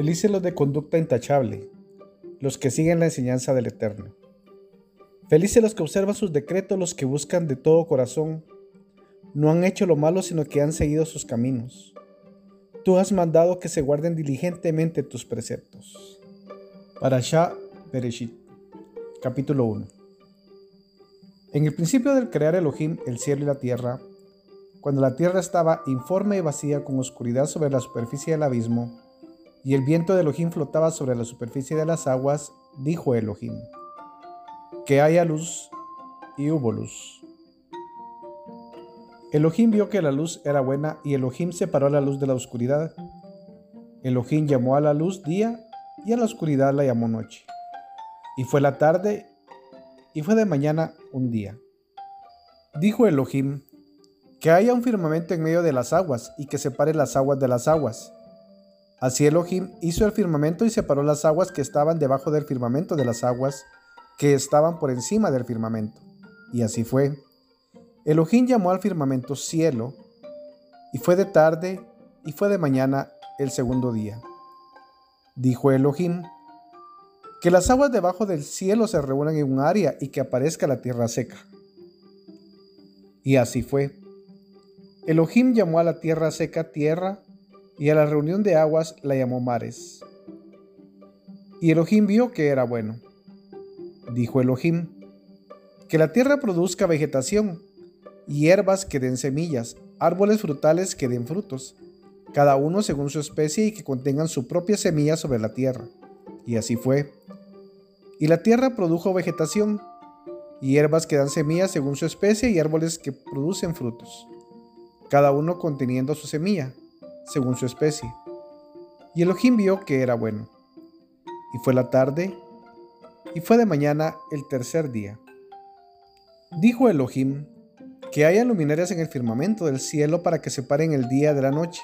Felices los de conducta intachable, los que siguen la enseñanza del Eterno. Felices los que observan sus decretos, los que buscan de todo corazón. No han hecho lo malo, sino que han seguido sus caminos. Tú has mandado que se guarden diligentemente tus preceptos. Parashah Bereshit, capítulo 1. En el principio del crear Elohim el cielo y la tierra, cuando la tierra estaba informe y vacía con oscuridad sobre la superficie del abismo, y el viento de Elohim flotaba sobre la superficie de las aguas, dijo Elohim, que haya luz, y hubo luz. Elohim vio que la luz era buena y Elohim separó la luz de la oscuridad. Elohim llamó a la luz día y a la oscuridad la llamó noche. Y fue la tarde y fue de mañana un día. Dijo Elohim, que haya un firmamento en medio de las aguas y que separe las aguas de las aguas. Así Elohim hizo el firmamento y separó las aguas que estaban debajo del firmamento de las aguas que estaban por encima del firmamento. Y así fue. Elohim llamó al firmamento cielo, y fue de tarde y fue de mañana el segundo día. Dijo Elohim, que las aguas debajo del cielo se reúnan en un área y que aparezca la tierra seca. Y así fue. Elohim llamó a la tierra seca tierra y a la reunión de aguas la llamó mares. Y Elohim vio que era bueno. Dijo Elohim, que la tierra produzca vegetación, hierbas que den semillas, árboles frutales que den frutos, cada uno según su especie y que contengan su propia semilla sobre la tierra. Y así fue. Y la tierra produjo vegetación, hierbas que dan semillas según su especie y árboles que producen frutos, cada uno conteniendo su semilla, según su especie. Y Elohim vio que era bueno. Y fue la tarde, y fue de mañana el tercer día. Dijo Elohim, que haya luminarias en el firmamento del cielo para que separen el día de la noche,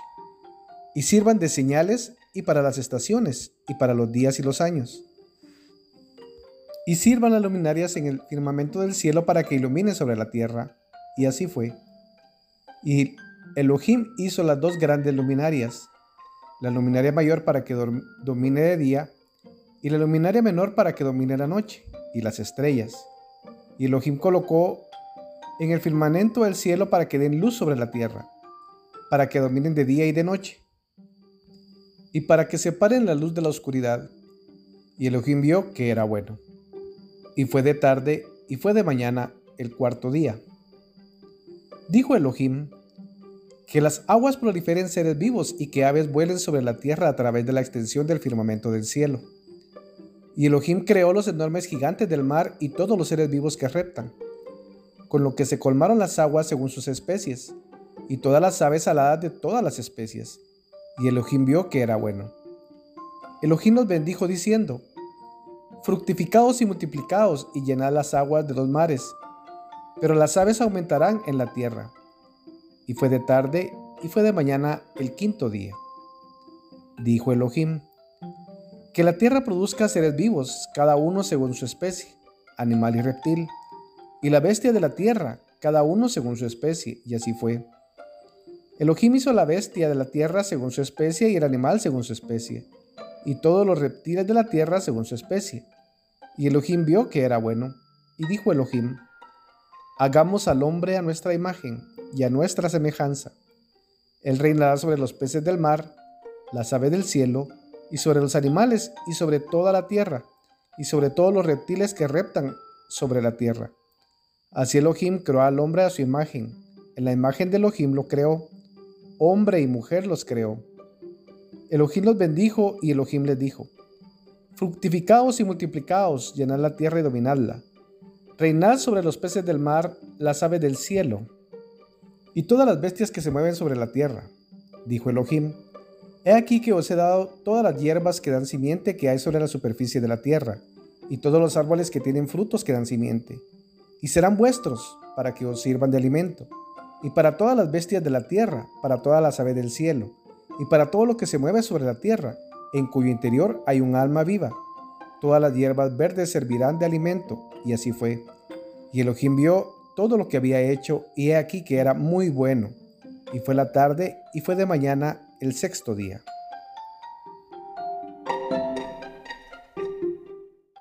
y sirvan de señales y para las estaciones, y para los días y los años y sirvan las luminarias en el firmamento del cielo para que ilumine sobre la tierra. Y así fue. Y Elohim hizo las dos grandes luminarias, la luminaria mayor para que domine de día, y la luminaria menor para que domine la noche, y las estrellas. Y Elohim colocó en el firmamento del cielo para que den luz sobre la tierra, para que dominen de día y de noche, y para que separen la luz de la oscuridad. Y Elohim vio que era bueno y fue de tarde y fue de mañana el cuarto día. Dijo Elohim, que las aguas proliferen seres vivos y que aves vuelen sobre la tierra a través de la extensión del firmamento del cielo. Y Elohim creó los enormes gigantes del mar y todos los seres vivos que reptan, con lo que se colmaron las aguas según sus especies, y todas las aves aladas de todas las especies. Y Elohim vio que era bueno. Elohim los bendijo diciendo, fructificados y multiplicados y llenad las aguas de los mares, pero las aves aumentarán en la tierra. Y fue de tarde y fue de mañana el quinto día. Dijo Elohim, que la tierra produzca seres vivos, cada uno según su especie, animal y reptil, y la bestia de la tierra, cada uno según su especie, y así fue. Elohim hizo la bestia de la tierra según su especie y el animal según su especie, y todos los reptiles de la tierra según su especie. Y Elohim vio que era bueno, y dijo Elohim, Hagamos al hombre a nuestra imagen y a nuestra semejanza. Él reinará sobre los peces del mar, las aves del cielo, y sobre los animales, y sobre toda la tierra, y sobre todos los reptiles que reptan sobre la tierra. Así Elohim creó al hombre a su imagen. En la imagen de Elohim lo creó. Hombre y mujer los creó. Elohim los bendijo y Elohim les dijo, Fructificaos y multiplicaos, llenad la tierra y dominadla. Reinad sobre los peces del mar, las aves del cielo, y todas las bestias que se mueven sobre la tierra. Dijo Elohim, He aquí que os he dado todas las hierbas que dan simiente que hay sobre la superficie de la tierra, y todos los árboles que tienen frutos que dan simiente, y serán vuestros para que os sirvan de alimento, y para todas las bestias de la tierra, para todas las aves del cielo, y para todo lo que se mueve sobre la tierra, en cuyo interior hay un alma viva. Todas las hierbas verdes servirán de alimento. Y así fue. Y Elohim vio todo lo que había hecho, y he aquí que era muy bueno. Y fue la tarde, y fue de mañana el sexto día.